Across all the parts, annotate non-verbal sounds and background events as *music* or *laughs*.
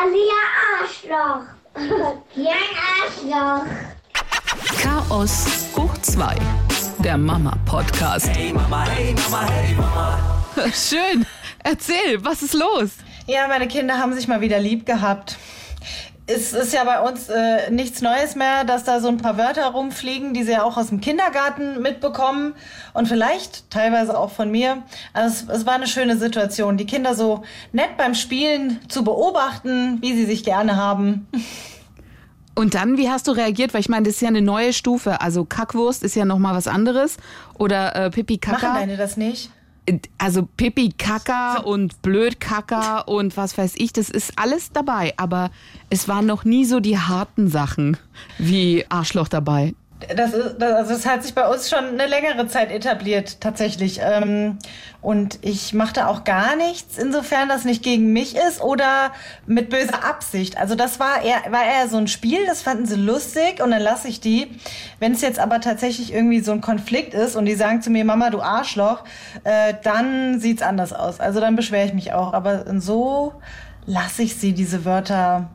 Alia Arschloch. Ja, Arschloch. Chaos hoch 2, der Mama-Podcast. Hey Mama, hey Mama, hey Mama. Schön. Erzähl, was ist los? Ja, meine Kinder haben sich mal wieder lieb gehabt. Es ist ja bei uns äh, nichts Neues mehr, dass da so ein paar Wörter rumfliegen, die sie ja auch aus dem Kindergarten mitbekommen und vielleicht teilweise auch von mir. Also es, es war eine schöne Situation, die Kinder so nett beim Spielen zu beobachten, wie sie sich gerne haben. *laughs* Und dann, wie hast du reagiert? Weil ich meine, das ist ja eine neue Stufe. Also Kackwurst ist ja nochmal was anderes. Oder äh, Pipi Machen Kaka. deine das nicht? Also Pipi Kaka *laughs* und Blöd Kaka und was weiß ich, das ist alles dabei. Aber es waren noch nie so die harten Sachen wie Arschloch dabei. Das, ist, das, also das hat sich bei uns schon eine längere Zeit etabliert, tatsächlich. Ähm, und ich machte auch gar nichts, insofern das nicht gegen mich ist oder mit böser Absicht. Also das war eher, war eher so ein Spiel, das fanden sie lustig und dann lasse ich die. Wenn es jetzt aber tatsächlich irgendwie so ein Konflikt ist und die sagen zu mir, Mama, du Arschloch, äh, dann sieht's anders aus. Also dann beschwere ich mich auch. Aber so lasse ich sie, diese Wörter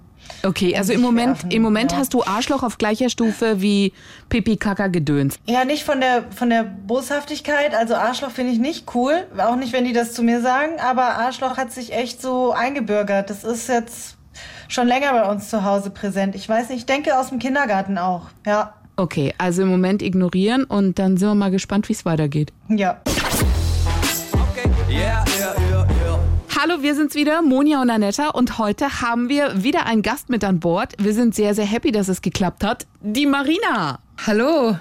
Okay, also im Moment, im Moment ja. hast du Arschloch auf gleicher Stufe wie Pipi Kaka Gedöns. Ja, nicht von der, von der Boshaftigkeit. Also Arschloch finde ich nicht cool. Auch nicht, wenn die das zu mir sagen. Aber Arschloch hat sich echt so eingebürgert. Das ist jetzt schon länger bei uns zu Hause präsent. Ich weiß nicht, ich denke aus dem Kindergarten auch. Ja. Okay, also im Moment ignorieren und dann sind wir mal gespannt, wie es weitergeht. Ja. Okay, yeah. Hallo, wir sind's wieder, Monja und Anetta und heute haben wir wieder einen Gast mit an Bord. Wir sind sehr, sehr happy, dass es geklappt hat. Die Marina. Hallo.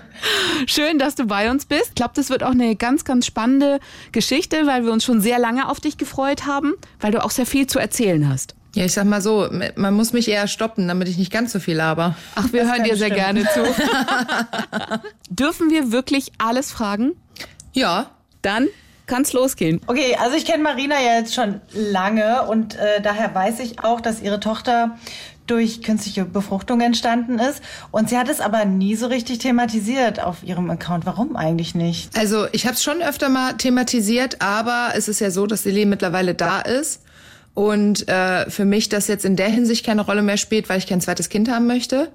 Schön, dass du bei uns bist. Ich glaube, das wird auch eine ganz, ganz spannende Geschichte, weil wir uns schon sehr lange auf dich gefreut haben, weil du auch sehr viel zu erzählen hast. Ja, ich sag mal so, man muss mich eher stoppen, damit ich nicht ganz so viel laber. Ach, wir Das hören dir sehr stimmen. gerne zu. *laughs* Dürfen wir wirklich alles fragen? Ja. Dann kann's losgehen. Okay, also ich kenne Marina ja jetzt schon lange und äh, daher weiß ich auch, dass ihre Tochter durch künstliche Befruchtung entstanden ist. Und sie hat es aber nie so richtig thematisiert auf ihrem Account. Warum eigentlich nicht? Also ich habe es schon öfter mal thematisiert, aber es ist ja so, dass Lilly mittlerweile da ist und äh, für mich das jetzt in der Hinsicht keine Rolle mehr spielt, weil ich kein zweites Kind haben möchte.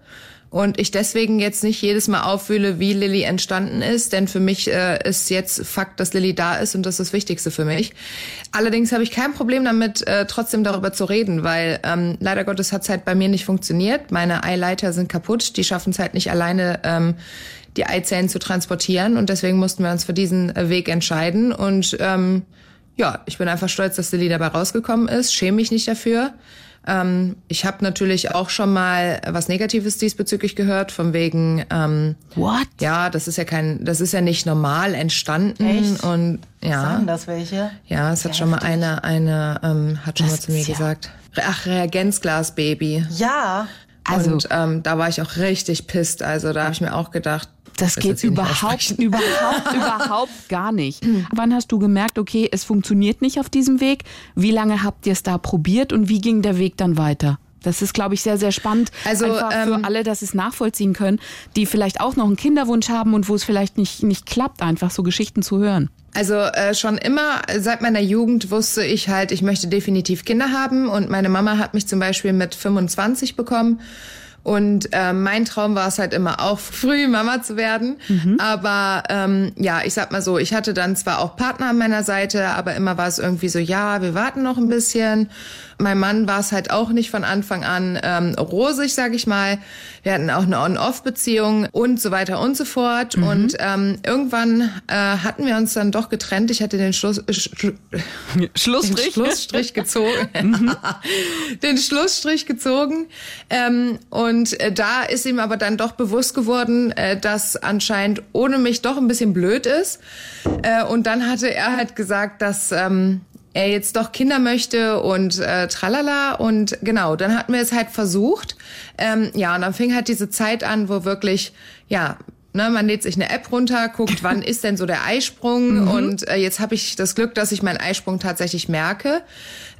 Und ich deswegen jetzt nicht jedes Mal auffühle, wie Lilly entstanden ist, denn für mich äh, ist jetzt Fakt, dass Lilly da ist und das ist das Wichtigste für mich. Allerdings habe ich kein Problem damit, äh, trotzdem darüber zu reden, weil ähm, leider Gottes hat es halt bei mir nicht funktioniert. Meine Eileiter sind kaputt, die schaffen es halt nicht alleine, ähm, die Eizellen zu transportieren und deswegen mussten wir uns für diesen äh, Weg entscheiden und ähm, ja, ich bin einfach stolz, dass Lilly dabei rausgekommen ist, schäme mich nicht dafür. Ähm, ich habe natürlich auch schon mal was Negatives diesbezüglich gehört, von wegen, ähm, What? ja, das ist ja kein, das ist ja nicht normal entstanden Echt? und ja, Sagen das welche? ja, es hat schon mal eine, eine ähm, hat schon Das mal zu mir ja- gesagt, ach Reagenzglas-Baby. Ja. Also- und ähm, da war ich auch richtig pisst. Also da habe ich mir auch gedacht, Das geht überhaupt, *laughs* überhaupt, überhaupt gar nicht. Wann hast du gemerkt, okay, es funktioniert nicht auf diesem Weg? Wie lange habt ihr es da probiert und wie ging der Weg dann weiter? Das ist, glaube ich, sehr, sehr spannend. Also, Einfach für ähm, alle, dass es nachvollziehen können, die vielleicht auch noch einen Kinderwunsch haben und wo es vielleicht nicht, nicht klappt, einfach so Geschichten zu hören. Also äh, schon immer seit meiner Jugend wusste ich halt, ich möchte definitiv Kinder haben und meine Mama hat mich zum Beispiel mit 25 bekommen. Und äh, mein Traum war es halt immer auch *laughs* früh Mama zu werden. Aber ähm, ja, ich sag mal so, ich hatte dann zwar auch Partner an meiner Seite, aber immer war es irgendwie so, ja, wir warten noch ein bisschen. Mein Mann war es halt auch nicht von Anfang an ähm, rosig, sag ich mal. Wir hatten auch eine On-Off-Beziehung und so weiter und so fort. Und ähm, irgendwann äh, hatten wir uns dann doch getrennt. Ich hatte den Schluss, äh, Sch- *laughs* den Schlussstrich. Schlussstrich gezogen. *laughs* den Schlussstrich gezogen. Ähm, und äh, da ist ihm aber dann doch bewusst geworden, äh, dass anscheinend ohne mich doch ein bisschen blöd ist. Äh, und dann hatte er halt gesagt, dass ähm, er jetzt doch Kinder möchte und äh, tralala. Und genau, dann hatten wir es halt versucht. Ähm, ja, und dann fing halt diese Zeit an, wo wirklich, ja, Ne, man lädt sich eine App runter, guckt, wann *laughs* ist denn so der Eisprung. Und äh, jetzt habe ich das Glück, dass ich meinen Eisprung tatsächlich merke.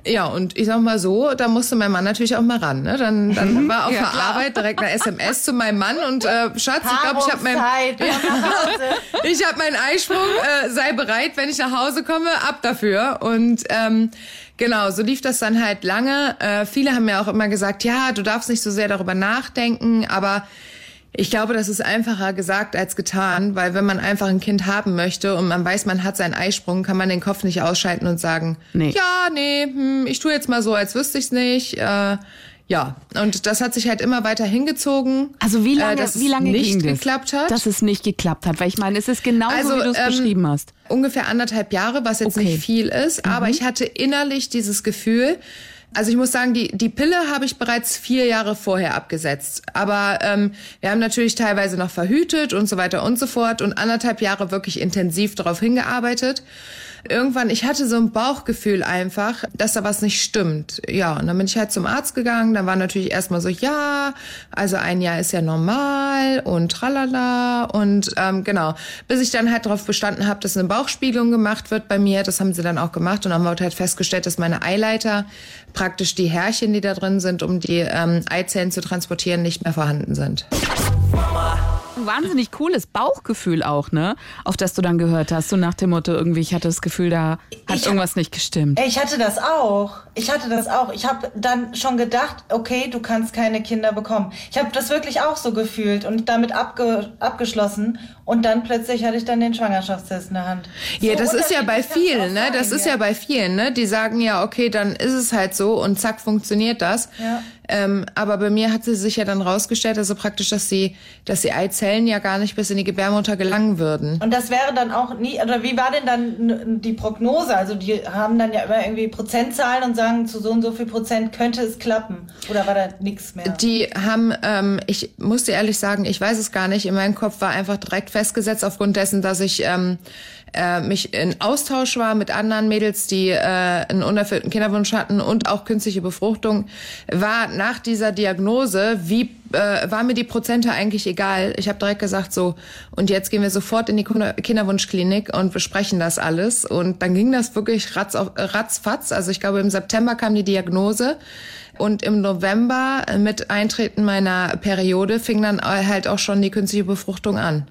Ja, und ich sag mal so, da musste mein Mann natürlich auch mal ran. Ne? Dann, dann war auf Ja, der klar. Arbeit direkt eine SMS zu meinem Mann und äh, Schatz, ich glaube, ich habe mein, *laughs* ich habe meinen Eisprung, äh, sei bereit, wenn ich nach Hause komme, ab dafür. Und ähm, genau, so lief das dann halt lange. Äh, viele haben mir auch immer gesagt, ja, du darfst nicht so sehr darüber nachdenken, aber ich glaube, das ist einfacher gesagt als getan, weil wenn man einfach ein Kind haben möchte und man weiß, man hat seinen Eisprung, kann man den Kopf nicht ausschalten und sagen, Nee. ja, nee, hm, ich tue jetzt mal so, als wüsste ich's nicht. Äh, ja, und das hat sich halt immer weiter hingezogen. Also wie lange, äh, dass wie lange es nicht geklappt hat? dass es nicht geklappt hat? Weil ich meine, es ist genauso, Also, wie du es ähm, beschrieben hast. ungefähr anderthalb Jahre, was jetzt Okay. Mhm. nicht viel ist, aber ich hatte innerlich dieses Gefühl, also ich muss sagen, die, die Pille habe ich bereits vier Jahre vorher abgesetzt. Aber ähm, wir haben natürlich teilweise noch verhütet und so weiter und so fort und anderthalb Jahre wirklich intensiv darauf hingearbeitet. Irgendwann, ich hatte so ein Bauchgefühl einfach, dass da was nicht stimmt. Ja, und dann bin ich halt zum Arzt gegangen. Dann war natürlich erstmal so, ja, also ein Jahr ist ja normal und tralala und ähm, genau. Bis ich dann halt darauf bestanden habe, dass eine Bauchspiegelung gemacht wird bei mir. Das haben sie dann auch gemacht und wurde halt festgestellt, dass meine Eileiter, praktisch die Härchen, die da drin sind, um die ähm, Eizellen zu transportieren, nicht mehr vorhanden sind. Ein wahnsinnig cooles Bauchgefühl auch, ne? Auf das du dann gehört hast. So nach dem Motto, irgendwie, ich hatte das Gefühl, da hat Ich- irgendwas nicht gestimmt. Ich hatte das auch. Ich hatte das auch. Ich habe dann schon gedacht, okay, du kannst keine Kinder bekommen. Ich habe das wirklich auch so gefühlt und damit abge abgeschlossen. Und dann plötzlich hatte ich dann den Schwangerschaftstest in der Hand. Ja, So das ist ja bei vielen, ne? Das ist ja bei vielen, ne? Die sagen ja, okay, dann ist es halt so und zack funktioniert das. Ja. Ähm, aber bei mir hat sie sich ja dann rausgestellt, also praktisch, dass die, dass die Eizellen ja gar nicht bis in die Gebärmutter gelangen würden. Und das wäre dann auch nie, oder wie war denn dann die Prognose? Also die haben dann ja immer irgendwie Prozentzahlen und sagen, zu so und so viel Prozent könnte es klappen. Oder war da nichts mehr? Die haben, ähm, ich muss dir ehrlich sagen, ich weiß es gar nicht. In meinem Kopf war einfach direkt festgesetzt aufgrund dessen, dass ich ähm, äh, mich in Austausch war mit anderen Mädels, die äh, einen unerfüllten Kinderwunsch hatten und auch künstliche Befruchtung, war nach dieser Diagnose, wie äh, war mir die Prozente eigentlich egal. Ich habe direkt gesagt so, und jetzt gehen wir sofort in die Kinder- Kinderwunschklinik und besprechen das alles. Und dann ging das wirklich ratz auf, ratzfatz. Also ich glaube, im September kam die Diagnose. Und im November mit Eintreten meiner Periode fing dann halt auch schon die künstliche Befruchtung an.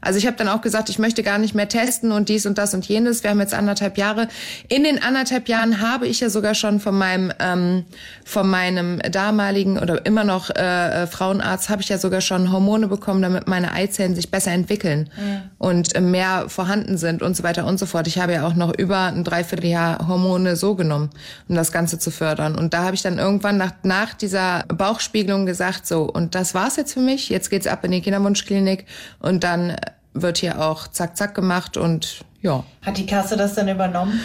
Also ich habe dann auch gesagt, ich möchte gar nicht mehr testen und dies und das und jenes. Wir haben jetzt anderthalb Jahre. In den anderthalb Jahren habe ich ja sogar schon von meinem ähm, von meinem damaligen oder immer noch äh, äh, Frauenarzt habe ich ja sogar schon Hormone bekommen, damit meine Eizellen sich besser entwickeln und äh, mehr vorhanden sind und so weiter und so fort. Ich habe ja auch noch über ein Dreivierteljahr Hormone so genommen, um das Ganze zu fördern. Und da habe ich dann irgendwann nach, nach dieser Bauchspiegelung gesagt, so und das war's jetzt für mich. Jetzt geht's ab in die Kinderwunschklinik und dann wird hier auch zack zack gemacht und ja. Hat die Kasse das dann übernommen?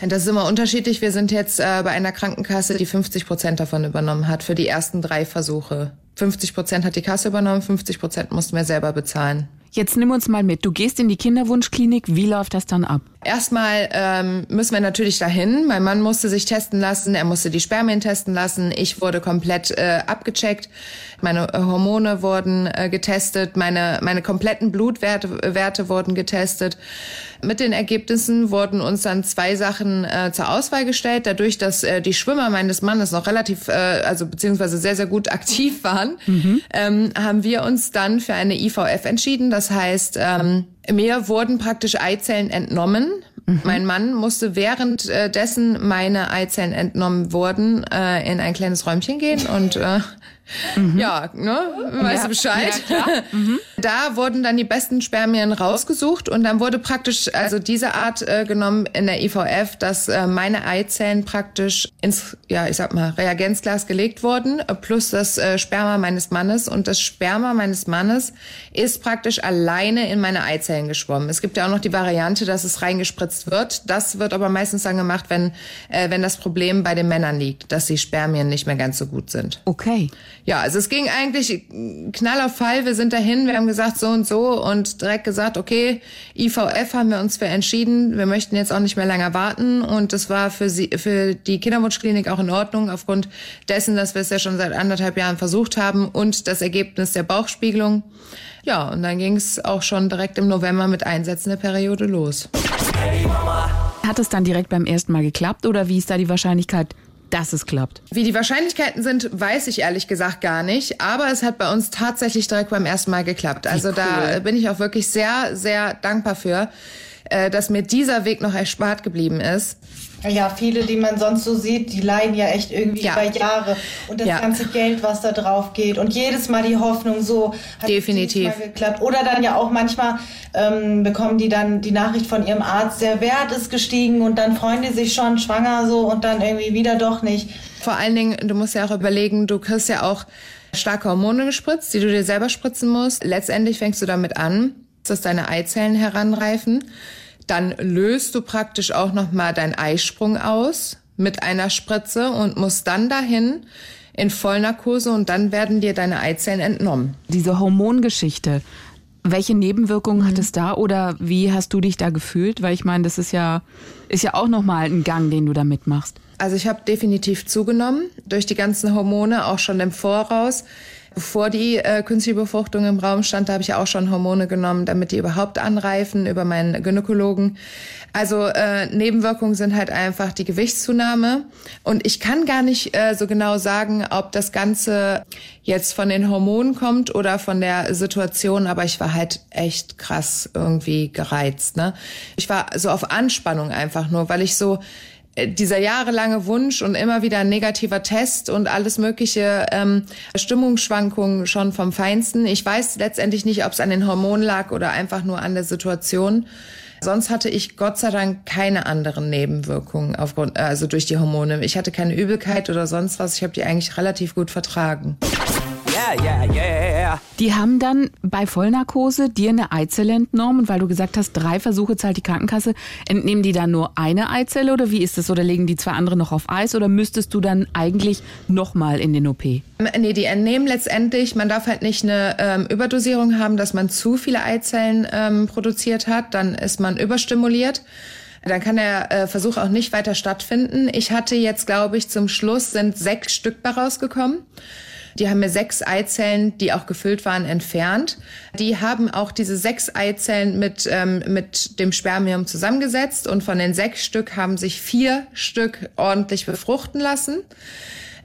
Das ist immer unterschiedlich. Wir sind jetzt äh, bei einer Krankenkasse, die 50 Prozent davon übernommen hat für die ersten drei Versuche. 50 Prozent hat die Kasse übernommen, 50 Prozent mussten wir selber bezahlen. Jetzt nimm uns mal mit. Du gehst in die Kinderwunschklinik. Wie läuft das dann ab? Erstmal ähm, müssen wir natürlich dahin. Mein Mann musste sich testen lassen, er musste die Spermien testen lassen. Ich wurde komplett äh, abgecheckt. Meine äh, Hormone wurden äh, getestet, meine, meine kompletten Blutwerte Werte wurden getestet. Mit den Ergebnissen wurden uns dann zwei Sachen äh, zur Auswahl gestellt. Dadurch, dass äh, die Schwimmer meines Mannes noch relativ, äh, also beziehungsweise sehr, sehr gut *laughs* aktiv waren, ähm, haben wir uns dann für eine IVF entschieden. Das heißt, ähm, mir wurden praktisch Eizellen entnommen. Mein Mann musste währenddessen meine Eizellen entnommen wurden, äh, in ein kleines Räumchen gehen und äh, ja, ne, weißt du Bescheid. *laughs* Da wurden dann die besten Spermien rausgesucht und dann wurde praktisch also diese Art äh, genommen in der IVF, dass äh, meine Eizellen praktisch ins, ja, ich sag mal, Reagenzglas gelegt wurden, äh, plus das äh, Sperma meines Mannes und das Sperma meines Mannes ist praktisch alleine in meine Eizellen geschwommen. Es gibt ja auch noch die Variante, dass es reingespritzt wird. Das wird aber meistens dann gemacht, wenn, äh, wenn das Problem bei den Männern liegt, dass die Spermien nicht mehr ganz so gut sind. Okay. Ja, also es ging eigentlich knall auf Fall. Wir sind dahin, wir haben gesagt so und so und direkt gesagt, okay, IVF haben wir uns für entschieden. Wir möchten jetzt auch nicht mehr länger warten und das war für sie, für die Kinderwunschklinik auch in Ordnung aufgrund dessen, dass wir es ja schon seit anderthalb Jahren versucht haben und das Ergebnis der Bauchspiegelung. Ja, und dann ging es auch schon direkt im November mit Einsetzen der Periode los. Hat es dann direkt beim ersten Mal geklappt oder wie ist da die Wahrscheinlichkeit, dass es klappt? Wie die Wahrscheinlichkeiten sind, weiß ich ehrlich gesagt gar nicht. Aber es hat bei uns tatsächlich direkt beim ersten Mal geklappt. Also cool. da bin ich auch wirklich sehr, sehr dankbar für, äh, dass mir dieser Weg noch erspart geblieben ist. Ja, viele, die man sonst so sieht, die leiden ja echt irgendwie Ja. über Jahre. Und das Ja. ganze Geld, was da drauf geht. Und jedes Mal die Hoffnung, so hat Definitiv. geklappt. Oder dann ja auch manchmal ähm, bekommen die dann die Nachricht von ihrem Arzt, der Wert ist gestiegen und dann freuen die sich schon schwanger so und dann irgendwie wieder doch nicht. Vor allen Dingen, du musst ja auch überlegen, du kriegst ja auch starke Hormone gespritzt, die du dir selber spritzen musst. Letztendlich fängst du damit an, dass deine Eizellen heranreifen. Dann löst du praktisch auch nochmal deinen Eisprung aus mit einer Spritze und musst dann dahin in Vollnarkose und dann werden dir deine Eizellen entnommen. Diese Hormongeschichte, welche Nebenwirkungen hat es da oder wie hast du dich da gefühlt? Weil ich meine, das ist ja, ist ja auch nochmal ein Gang, den du da mitmachst. Also ich habe definitiv zugenommen durch die ganzen Hormone, auch schon im Voraus. Bevor die äh, künstliche Befruchtung im Raum stand, da habe ich auch schon Hormone genommen, damit die überhaupt anreifen über meinen Gynäkologen. Also äh, Nebenwirkungen sind halt einfach die Gewichtszunahme. Und ich kann gar nicht äh, so genau sagen, ob das Ganze jetzt von den Hormonen kommt oder von der Situation, aber ich war halt echt krass irgendwie gereizt. Ne? Ich war so auf Anspannung einfach nur, weil ich so dieser jahrelange Wunsch und immer wieder ein negativer Test und alles mögliche ähm, Stimmungsschwankungen schon vom Feinsten. Ich weiß letztendlich nicht, ob es an den Hormonen lag oder einfach nur an der Situation. Sonst hatte ich Gott sei Dank keine anderen Nebenwirkungen aufgrund, also durch die Hormone. Ich hatte keine Übelkeit oder sonst was. Ich habe die eigentlich relativ gut vertragen. Yeah, yeah, yeah. Die haben dann bei Vollnarkose dir eine Eizelle entnommen und weil du gesagt hast, drei Versuche zahlt die Krankenkasse, entnehmen die dann nur eine Eizelle oder wie ist das? Oder legen die zwei andere noch auf Eis oder müsstest du dann eigentlich nochmal in den OP? Nee, die entnehmen letztendlich, man darf halt nicht eine ähm, Überdosierung haben, dass man zu viele Eizellen ähm, produziert hat, dann ist man überstimuliert. Dann kann der äh, Versuch auch nicht weiter stattfinden. Ich hatte jetzt, glaube ich, zum Schluss sind sechs Stück bei rausgekommen. Die haben mir sechs Eizellen, die auch gefüllt waren, entfernt. Die haben auch diese sechs Eizellen mit, ähm, mit dem Spermium zusammengesetzt und von den sechs Stück haben sich vier Stück ordentlich befruchten lassen.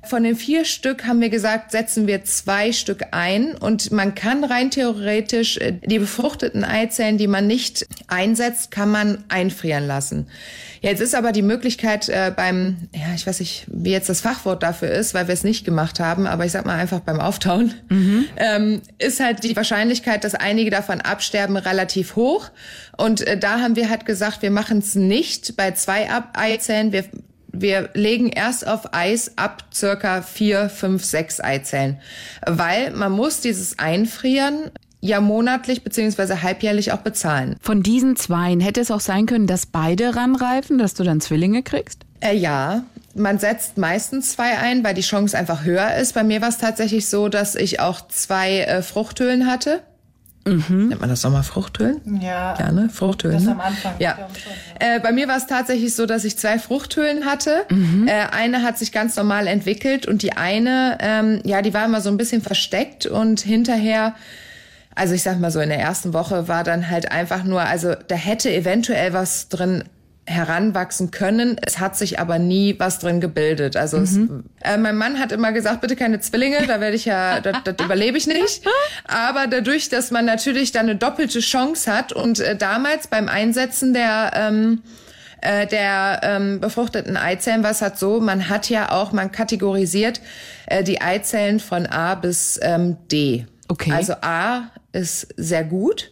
Von den vier Stück haben wir gesagt, setzen wir zwei Stück ein und man kann rein theoretisch äh, die befruchteten Eizellen, die man nicht einsetzt, kann man einfrieren lassen. Jetzt ist aber die Möglichkeit äh, beim, ja, ich weiß nicht, wie jetzt das Fachwort dafür ist, weil wir es nicht gemacht haben, aber ich sag mal einfach beim Auftauen, ähm, ist halt die Wahrscheinlichkeit, dass einige davon absterben, relativ hoch. Und äh, da haben wir halt gesagt, wir machen es nicht bei zwei Ab Eizellen. Wir wir legen erst auf Eis ab circa vier, fünf, sechs Eizellen, weil man muss dieses Einfrieren ja monatlich beziehungsweise halbjährlich auch bezahlen. Von diesen zweien hätte es auch sein können, dass beide ranreifen, dass du dann Zwillinge kriegst? Äh, ja, man setzt meistens zwei ein, weil die Chance einfach höher ist. Bei mir war es tatsächlich so, dass ich auch zwei äh, Fruchthöhlen hatte. Nennt man das nochmal Fruchthöhlen? Ja. Ja, ne? Fruchthöhlen. Das ne? am Anfang, Ja. Äh, bei mir war es tatsächlich so, dass ich zwei Fruchthöhlen hatte. Äh, eine hat sich ganz normal entwickelt und die eine, ähm, ja, die war immer so ein bisschen versteckt und hinterher, also ich sag mal so, in der ersten Woche war dann halt einfach nur, also da hätte eventuell was drin heranwachsen können. Es hat sich aber nie was drin gebildet. Also es, äh, mein Mann hat immer gesagt, bitte keine Zwillinge, da werde ich ja, *laughs* das, das überlebe ich nicht. Aber dadurch, dass man natürlich dann eine doppelte Chance hat und äh, damals beim Einsetzen der ähm, äh, der ähm, befruchteten Eizellen war es halt so, man hat ja auch, man kategorisiert äh, die Eizellen von A bis ähm, D. Okay. Also A ist sehr gut.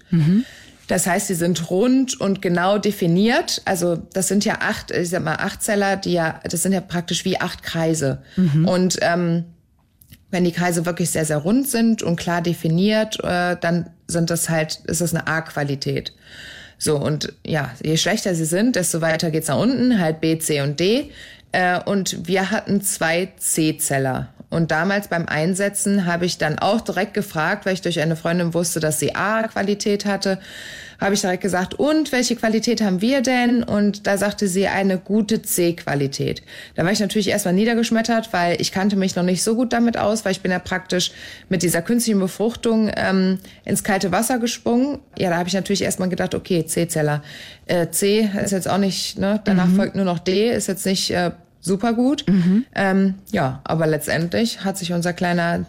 Das heißt, sie sind rund und genau definiert. Also das sind ja acht, ich sag mal, acht Zeller, die ja, das sind ja praktisch wie acht Kreise. Und ähm, wenn die Kreise wirklich sehr, sehr rund sind und klar definiert, äh, dann sind das halt, ist das eine A-Qualität. So, und ja, je schlechter sie sind, desto weiter geht's nach unten, halt B, C und D. Äh, und wir hatten zwei C-Zeller. Und damals beim Einsetzen habe ich dann auch direkt gefragt, weil ich durch eine Freundin wusste, dass sie A-Qualität hatte, habe ich direkt gesagt, und welche Qualität haben wir denn? Und da sagte sie eine gute C-Qualität. Da war ich natürlich erstmal niedergeschmettert, weil ich kannte mich noch nicht so gut damit aus, weil ich bin ja praktisch mit dieser künstlichen Befruchtung ähm, ins kalte Wasser gesprungen. Ja, da habe ich natürlich erstmal gedacht, okay, C-Zeller. Äh, C ist jetzt auch nicht, ne? danach mhm. folgt nur noch D, ist jetzt nicht äh, super gut. Mhm. Ähm, ja, aber letztendlich hat sich unser kleiner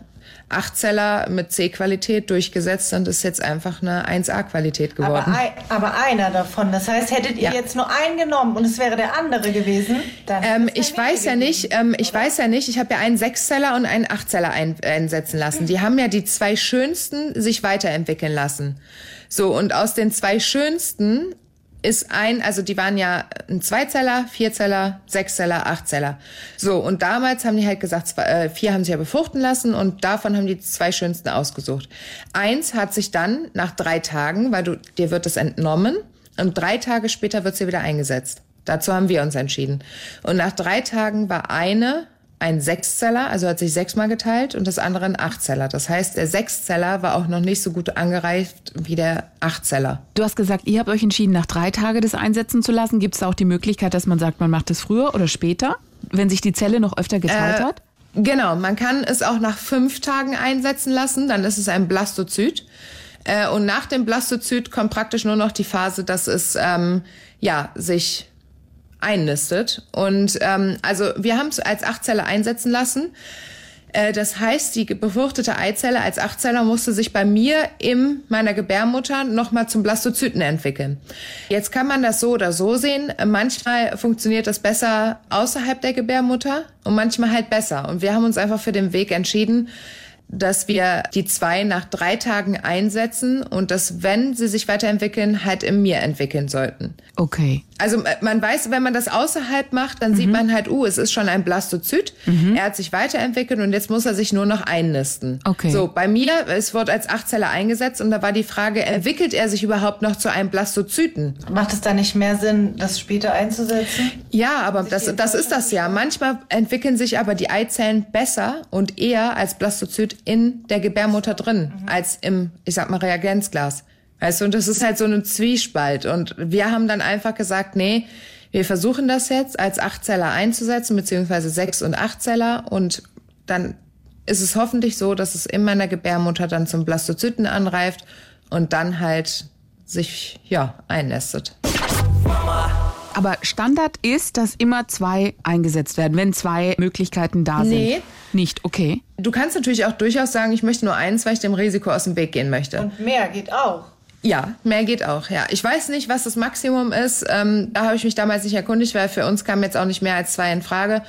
Achtzeller mit C-Qualität durchgesetzt und ist jetzt einfach eine 1A-Qualität geworden. Aber, ein, aber, einer davon. Das heißt, hättet ihr ja. jetzt nur einen genommen und es wäre der andere gewesen, dann. Ähm, ich weiß ja nicht, ähm, ich weiß ja nicht, ich habe ja einen Sechszeller und einen Achtzeller ein, einsetzen lassen. Mhm. Die haben ja die zwei schönsten sich weiterentwickeln lassen. So, und aus den zwei schönsten ist ein, also die waren ja ein Zweizeller, Vierzeller, Sechszeller, Achtzeller. So, und damals haben die halt gesagt, zwei, äh, vier haben sich ja befruchten lassen und davon haben die zwei schönsten ausgesucht. Eins hat sich dann nach drei Tagen, weil du, dir wird es entnommen und drei Tage später wird sie wieder eingesetzt. Dazu haben wir uns entschieden. Und nach drei Tagen war eine ein Sechszeller, also hat sich sechsmal geteilt und das andere ein Achtzeller. Das heißt, der Sechszeller war auch noch nicht so gut angereift wie der Achtzeller. Du hast gesagt, ihr habt euch entschieden, nach drei Tagen das einsetzen zu lassen. Gibt es da auch die Möglichkeit, dass man sagt, man macht es früher oder später, wenn sich die Zelle noch öfter geteilt äh, hat? Genau, man kann es auch nach fünf Tagen einsetzen lassen, dann ist es ein Blastozyt. Äh, und nach dem Blastozyt kommt praktisch nur noch die Phase, dass es ähm, ja sich einnistet. Und ähm, also wir haben es als Achtzelle einsetzen lassen. Äh, das heißt, die befruchtete Eizelle als Achtzeller musste sich bei mir in meiner Gebärmutter nochmal zum Blastozyten entwickeln. Jetzt kann man das so oder so sehen. Manchmal funktioniert das besser außerhalb der Gebärmutter und manchmal halt besser. Und wir haben uns einfach für den Weg entschieden, dass wir die zwei nach drei Tagen einsetzen und dass, wenn sie sich weiterentwickeln, halt in mir entwickeln sollten. Okay. Also äh, man weiß, wenn man das außerhalb macht, dann mhm. sieht man halt, uh, es ist schon ein Blastozyt. Mhm. Er hat sich weiterentwickelt und jetzt muss er sich nur noch einnisten. Okay. So, bei mir, es wird als Achtzeller eingesetzt und da war die Frage, entwickelt er sich überhaupt noch zu einem Blastozyten? Macht es da nicht mehr Sinn, das später einzusetzen? Ja, aber das, das ist das ja. Manchmal entwickeln sich aber die Eizellen besser und eher als Blastozyt in der Gebärmutter drin, mhm. als im, ich sag mal, Reagenzglas. Weißt du, und das ist halt so ein Zwiespalt. Und wir haben dann einfach gesagt, nee, wir versuchen das jetzt als Achtzeller einzusetzen, beziehungsweise Sechs- und Achtzeller. Und dann ist es hoffentlich so, dass es in meiner Gebärmutter dann zum Blastozyten anreift und dann halt sich, ja, einnestet. Aber Standard ist, dass immer zwei eingesetzt werden, wenn zwei Möglichkeiten da sind. Nee. Nicht, okay. Du kannst natürlich auch durchaus sagen, ich möchte nur eins, weil ich dem Risiko aus dem Weg gehen möchte. Und mehr geht auch. Ja, mehr geht auch, ja. Ich weiß nicht, was das Maximum ist. Ähm, da habe ich mich damals nicht erkundigt, weil für uns kamen jetzt auch nicht mehr als zwei in Frage.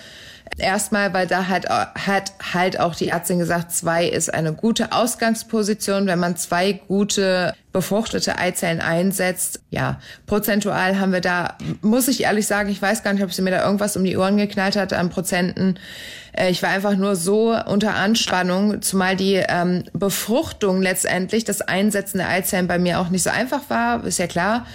Erstmal, weil da halt, hat halt auch die Ärztin gesagt, zwei ist eine gute Ausgangsposition, wenn man zwei gute befruchtete Eizellen einsetzt. Ja, prozentual haben wir da, muss ich ehrlich sagen, ich weiß gar nicht, ob sie mir da irgendwas um die Ohren geknallt hat an Prozenten. Äh, ich war einfach nur so unter Anspannung, zumal die ähm, Befruchtung letztendlich, das Einsetzen der Eizellen bei mir auch nicht so einfach war, ist ja klar.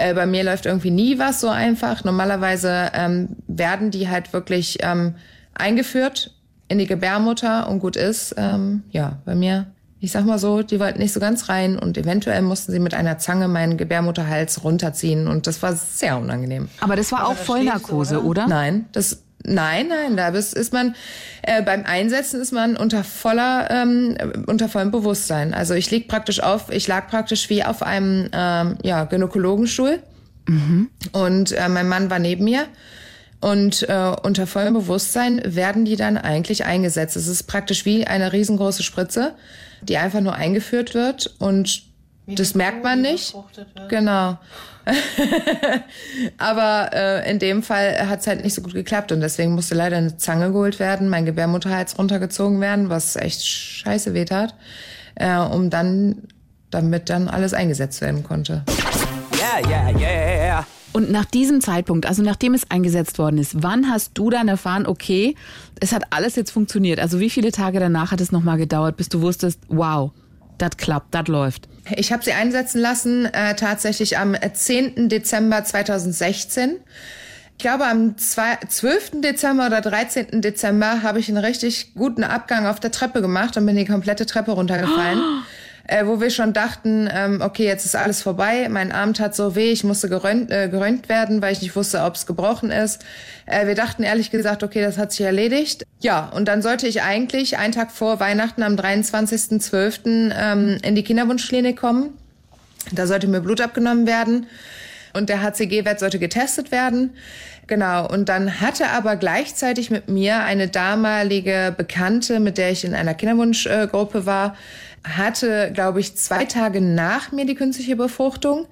Äh, bei mir läuft irgendwie nie was so einfach. Normalerweise ähm, werden die halt wirklich ähm, eingeführt in die Gebärmutter und gut ist. Ähm, ja, bei mir, ich sag mal so, die wollten nicht so ganz rein und eventuell mussten sie mit einer Zange meinen Gebärmutterhals runterziehen und das war sehr unangenehm. Aber das war auch Vollnarkose, oder? Nein, das Nein, nein, da ist, ist man äh, beim Einsetzen ist man unter voller ähm, unter vollem Bewusstsein. Also ich lieg praktisch auf, ich lag praktisch wie auf einem ähm, ja Gynäkologenstuhl mhm. und äh, mein Mann war neben mir und äh, unter vollem Bewusstsein werden die dann eigentlich eingesetzt. Es ist praktisch wie eine riesengroße Spritze, die einfach nur eingeführt wird und wie das merkt man nicht. Genau. *laughs* Aber äh, in dem Fall hat es halt nicht so gut geklappt und deswegen musste leider eine Zange geholt werden, mein Gebärmutterhals runtergezogen werden, was echt scheiße weh tat, äh, um dann, damit dann alles eingesetzt werden konnte. Yeah, yeah, yeah. Und nach diesem Zeitpunkt, also nachdem es eingesetzt worden ist, wann hast du dann erfahren, okay, es hat alles jetzt funktioniert? Also wie viele Tage danach hat es nochmal gedauert, bis du wusstest, wow, das klappt, das läuft? Ich habe sie einsetzen lassen, äh, tatsächlich am 10. Dezember 2016. Ich glaube, am 12. Dezember oder 13. Dezember habe ich einen richtig guten Abgang auf der Treppe gemacht und bin die komplette Treppe runtergefallen. *gasps* Äh, wo wir schon dachten, ähm, okay, jetzt ist alles vorbei. Mein Arm tat so weh, ich musste gerönt, äh, gerönt werden, weil ich nicht wusste, ob es gebrochen ist. Äh, wir dachten ehrlich gesagt, okay, das hat sich erledigt. Ja, und dann sollte ich eigentlich einen Tag vor Weihnachten am 23.12. Ähm, in die Kinderwunschklinik kommen. Da sollte mir Blut abgenommen werden und der HCG-Wert sollte getestet werden. Genau, und dann hatte aber gleichzeitig mit mir eine damalige Bekannte, mit der ich in einer Kinderwunschgruppe war, hatte, glaube ich, zwei Tage nach mir die künstliche Befruchtung,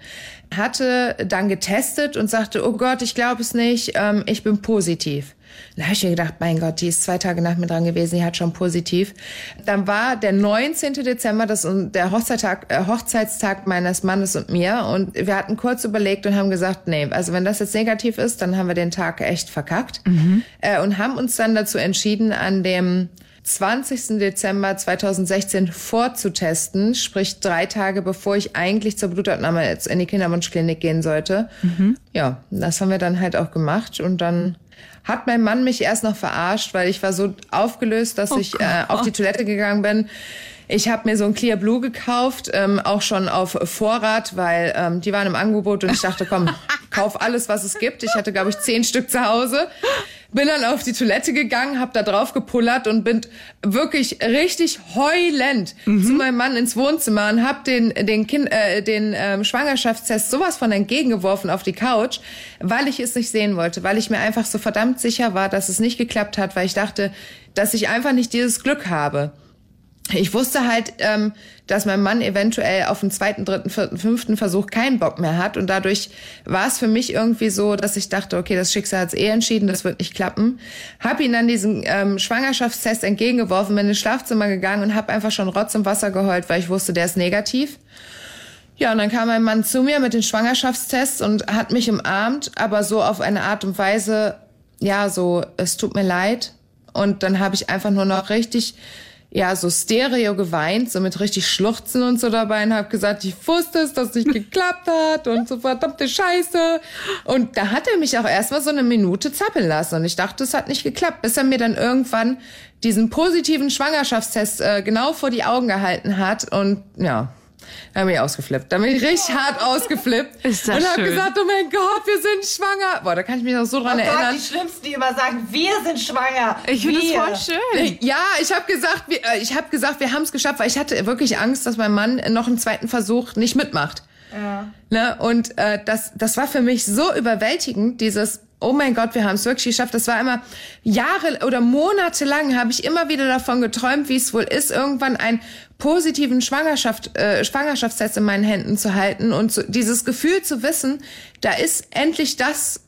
hatte dann getestet und sagte, oh Gott, ich glaube es nicht, ähm, ich bin positiv. Da habe ich mir gedacht, mein Gott, die ist zwei Tage nach mir dran gewesen, die hat schon positiv. Dann war der 19. Dezember, das ist der Hochzeittag, äh, Hochzeitstag meines Mannes und mir. Und wir hatten kurz überlegt und haben gesagt, nee, also wenn das jetzt negativ ist, dann haben wir den Tag echt verkackt. Mhm. Äh, und haben uns dann dazu entschieden, an dem 20. Dezember 2016 vorzutesten, sprich drei Tage bevor ich eigentlich zur Blutabnahme jetzt in die Kinderwunschklinik gehen sollte. Mhm. Ja, das haben wir dann halt auch gemacht und dann hat mein Mann mich erst noch verarscht, weil ich war so aufgelöst, dass oh ich äh, auf die Toilette gegangen bin. Ich habe mir so ein Clear Blue gekauft, ähm, auch schon auf Vorrat, weil ähm, die waren im Angebot und ich dachte, komm, *laughs* kauf alles, was es gibt. Ich hatte, glaube ich, zehn Stück zu Hause. Bin dann auf die Toilette gegangen, hab da drauf gepullert und bin wirklich richtig heulend mhm. zu meinem Mann ins Wohnzimmer und hab den den kind, äh, den ähm, Schwangerschaftstest sowas von entgegengeworfen auf die Couch, weil ich es nicht sehen wollte, weil ich mir einfach so verdammt sicher war, dass es nicht geklappt hat, weil ich dachte, dass ich einfach nicht dieses Glück habe ich wusste halt, ähm, dass mein Mann eventuell auf den zweiten, dritten, vierten, fünften Versuch keinen Bock mehr hat. Und dadurch war es für mich irgendwie so, dass ich dachte, okay, das Schicksal hat es eh entschieden, das wird nicht klappen. Hab ihn dann diesen ähm, Schwangerschaftstest entgegengeworfen, bin ins Schlafzimmer gegangen und habe einfach schon Rotz im Wasser geheult, weil ich wusste, der ist negativ. Ja, und dann kam mein Mann zu mir mit den Schwangerschaftstests und hat mich umarmt, aber so auf eine Art und Weise, ja, so, es tut mir leid. Und dann habe ich einfach nur noch richtig ja, so stereo geweint, so mit richtig Schluchzen und so dabei und habe gesagt, ich wusste es, dass es nicht geklappt hat und so verdammte Scheiße. Und da hat er mich auch erstmal so eine Minute zappeln lassen und ich dachte, es hat nicht geklappt, bis er mir dann irgendwann diesen positiven Schwangerschaftstest äh, genau vor die Augen gehalten hat und ja, da bin ich ausgeflippt. Da bin ich richtig hart ausgeflippt. Ist das und habe schön. gesagt, oh mein Gott, wir sind schwanger. Boah, da kann ich mich noch so dran Oh erinnern. Gott, die Schlimmsten, die immer sagen, wir sind schwanger. Ich finde das voll schön. Ja, ich habe gesagt, wir, äh, ich habe gesagt, wir haben es geschafft, weil ich hatte wirklich Angst, dass mein Mann noch einen zweiten Versuch nicht mitmacht. Ja. Ne? Und äh, das, das war für mich so überwältigend, dieses Oh mein Gott, wir haben es wirklich geschafft. Das war immer Jahre oder Monate lang habe ich immer wieder davon geträumt, wie es wohl ist, irgendwann einen positiven Schwangerschaft, äh, Schwangerschaftstest in meinen Händen zu halten und zu, dieses Gefühl zu wissen, da ist endlich das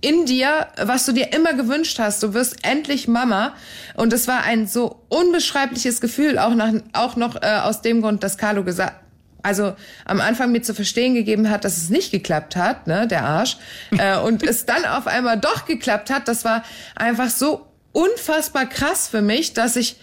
in dir, was du dir immer gewünscht hast. Du wirst endlich Mama. Und es war ein so unbeschreibliches Gefühl, auch, nach, auch noch äh, aus dem Grund, dass Carlo gesagt also am Anfang mir zu verstehen gegeben hat, dass es nicht geklappt hat, ne, der Arsch, *laughs* äh, und es dann auf einmal doch geklappt hat, das war einfach so unfassbar krass für mich, dass ich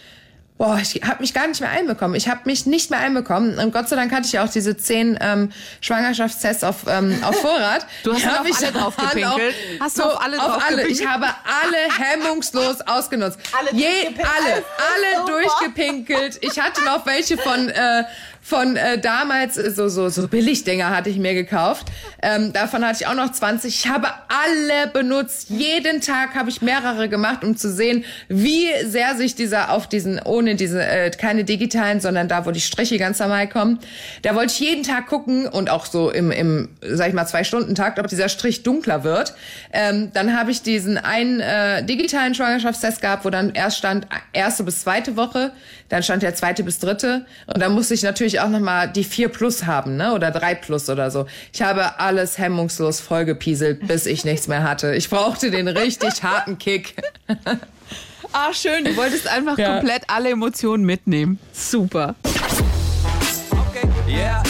Boah, ich habe mich gar nicht mehr einbekommen. Ich habe mich nicht mehr einbekommen. Und Gott sei Dank hatte ich ja auch diese zehn ähm, Schwangerschaftstests auf, ähm, auf *laughs* Vorrat. Du hast hab auf ich alle draufgepinkelt? Hast du so auf alle auf alle. draufgepinkelt? Ich habe alle hemmungslos *laughs* ausgenutzt. Alle Je, durchgepinkelt. alle, alle durchgepinkelt. Ich hatte noch welche von äh, von äh, damals äh, so so so Billigdinger hatte ich mir gekauft. Ähm, davon hatte ich auch noch 20. Ich habe alle benutzt. Jeden Tag habe ich mehrere gemacht, um zu sehen, wie sehr sich dieser auf diesen ohne diese äh, keine digitalen, sondern da, wo die Striche ganz normal kommen. Da wollte ich jeden Tag gucken und auch so im im sag ich mal zwei Stunden Takt, ob dieser Strich dunkler wird. Ähm, dann habe ich diesen einen äh, digitalen Schwangerschaftstest gehabt, wo dann erst stand erste bis zweite Woche, dann stand der zweite bis dritte und dann musste ich natürlich auch noch mal die vier plus haben, ne, oder drei plus oder so. Ich habe alles hemmungslos vollgepieselt, bis ich nichts mehr hatte. Ich brauchte den richtig *laughs* harten Kick. Ah, schön. Du wolltest einfach Ja. komplett alle Emotionen mitnehmen. Super. Okay, yeah.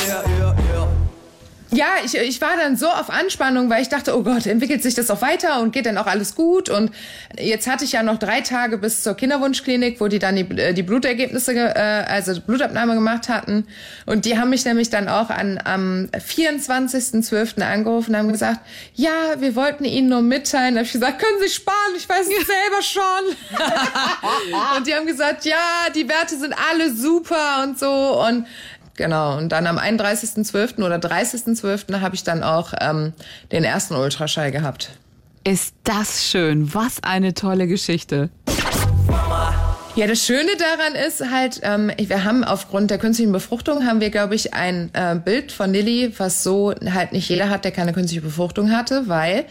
Ja, ich, ich war dann so auf Anspannung, weil ich dachte, oh Gott, entwickelt sich das auch weiter und geht dann auch alles gut? Und jetzt hatte ich ja noch drei Tage bis zur Kinderwunschklinik, wo die dann die, äh, die Blutergebnisse, äh, also Blutabnahme gemacht hatten. Und die haben mich nämlich dann auch an, am 24.12. angerufen und haben gesagt, ja, wir wollten Ihnen nur mitteilen. Da habe ich gesagt, können Sie sparen, ich weiß es selber schon. *laughs* und die haben gesagt, ja, die Werte sind alle super und so. Und Genau. Und dann am 31.12. oder 30.12. habe ich dann auch ähm, den ersten Ultraschall gehabt. Ist das schön. Was eine tolle Geschichte. Ja, das Schöne daran ist halt, ähm, wir haben aufgrund der künstlichen Befruchtung haben wir, glaube ich, ein äh, Bild von Lilly, was so halt nicht jeder hat, der keine künstliche Befruchtung hatte, weil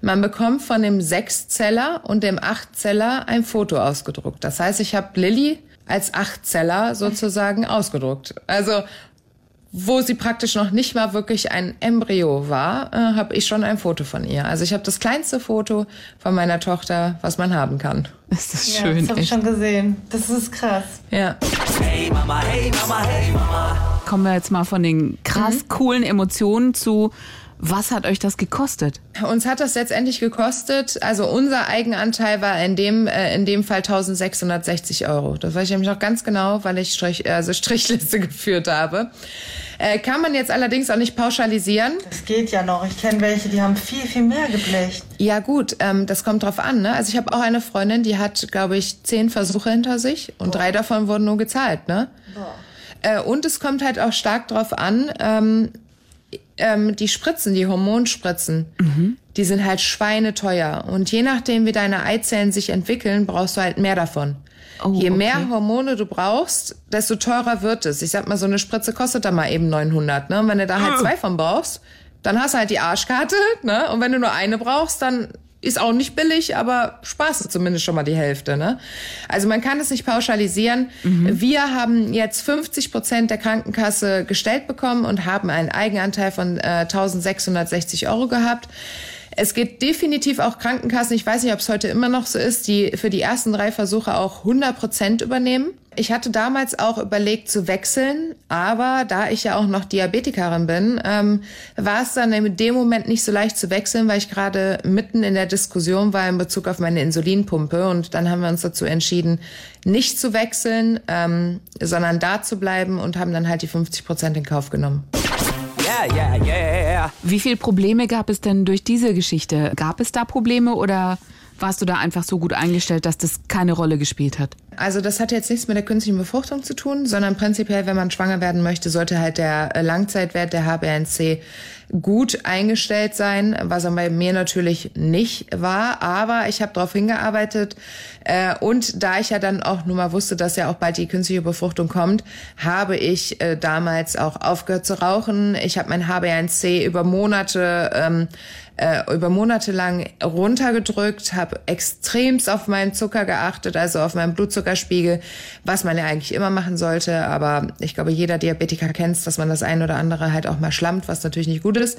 man bekommt von dem Sechszeller und dem Achtzeller ein Foto ausgedruckt. Das heißt, ich habe Lilly als Achtzeller sozusagen ausgedruckt. Also wo sie praktisch noch nicht mal wirklich ein Embryo war, äh, habe ich schon ein Foto von ihr. Also ich habe das kleinste Foto von meiner Tochter, was man haben kann. Das ist Ja, schön. das habe ich schon gesehen. Das ist krass. Ja. Hey Mama, hey Mama, hey Mama. Kommen wir jetzt mal von den krass coolen Emotionen zu, was hat euch das gekostet? Uns hat das letztendlich gekostet, also unser Eigenanteil war in dem, äh, in dem Fall 1660 Euro. Das weiß ich nämlich noch ganz genau, weil ich Strich, also *laughs* Strichliste geführt habe. Äh, kann man jetzt allerdings auch nicht pauschalisieren. Das geht ja noch. Ich kenne welche, die haben viel, viel mehr geblecht. Ja gut, ähm, das kommt drauf an. Ne? Also ich habe auch eine Freundin, die hat, glaube ich, zehn Versuche hinter sich und drei davon wurden nur gezahlt. Ne? Äh, und es kommt halt auch stark drauf an, ähm, ähm, die Spritzen, die Hormonspritzen, die sind halt schweineteuer. Und je nachdem, wie deine Eizellen sich entwickeln, brauchst du halt mehr davon. Oh, Je mehr okay. Hormone du brauchst, desto teurer wird es. Ich sag mal, so eine Spritze kostet dann mal eben 900. Ne? Und wenn du da halt zwei von brauchst, dann hast du halt die Arschkarte. *laughs* Ne? Und wenn du nur eine brauchst, dann ist auch nicht billig, aber sparst du zumindest schon mal die Hälfte. Ne? Also man kann es nicht pauschalisieren. Wir haben jetzt 50 Prozent der Krankenkasse gestellt bekommen und haben einen Eigenanteil von äh, 1660 Euro gehabt. Es geht definitiv auch Krankenkassen, ich weiß nicht, ob es heute immer noch so ist, die für die ersten drei Versuche auch 100 Prozent übernehmen. Ich hatte damals auch überlegt zu wechseln, aber da ich ja auch noch Diabetikerin bin, ähm, war es dann in dem Moment nicht so leicht zu wechseln, weil ich gerade mitten in der Diskussion war in Bezug auf meine Insulinpumpe und dann haben wir uns dazu entschieden, nicht zu wechseln, ähm, sondern da zu bleiben und haben dann halt die 50 Prozent in Kauf genommen. Yeah, yeah, yeah. Wie viele Probleme gab es denn durch diese Geschichte? Gab es da Probleme oder warst du da einfach so gut eingestellt, dass das keine Rolle gespielt hat? Also das hat jetzt nichts mit der künstlichen Befruchtung zu tun, sondern prinzipiell, wenn man schwanger werden möchte, sollte halt der äh, Langzeitwert der HbA1c gut eingestellt sein, was er bei mir natürlich nicht war. Aber ich habe darauf hingearbeitet äh, und da ich ja dann auch nur mal wusste, dass ja auch bald die künstliche Befruchtung kommt, habe ich äh, damals auch aufgehört zu rauchen. Ich habe mein HbA1c über Monate ähm, äh, über Monate lang runtergedrückt, habe extremst auf meinen Zucker geachtet, also auf meinen Blutzuckerspiegel, was man ja eigentlich immer machen sollte. Aber ich glaube, jeder Diabetiker kennt dass man das ein oder andere halt auch mal schlammt, was natürlich nicht gut ist.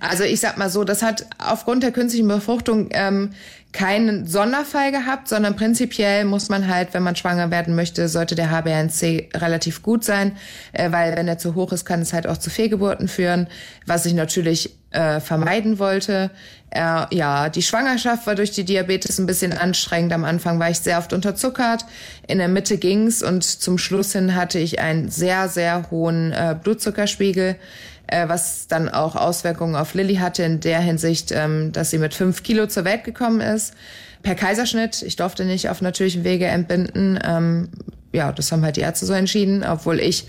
Also ich sag mal so, das hat aufgrund der künstlichen Befruchtung ähm, keinen Sonderfall gehabt, sondern prinzipiell muss man halt, wenn man schwanger werden möchte, sollte der HbA1c relativ gut sein, äh, weil wenn er zu hoch ist, kann es halt auch zu Fehlgeburten führen, was ich natürlich äh, vermeiden wollte. Äh, ja, die Schwangerschaft war durch die Diabetes ein bisschen anstrengend. Am Anfang war ich sehr oft unterzuckert. In der Mitte ging's und zum Schluss hin hatte ich einen sehr, sehr hohen äh, Blutzuckerspiegel, äh, was dann auch Auswirkungen auf Lilly hatte in der Hinsicht, ähm, dass sie mit fünf Kilo zur Welt gekommen ist. Per Kaiserschnitt. Ich durfte nicht auf natürlichem Wege entbinden. Ähm, ja, das haben halt die Ärzte so entschieden, obwohl ich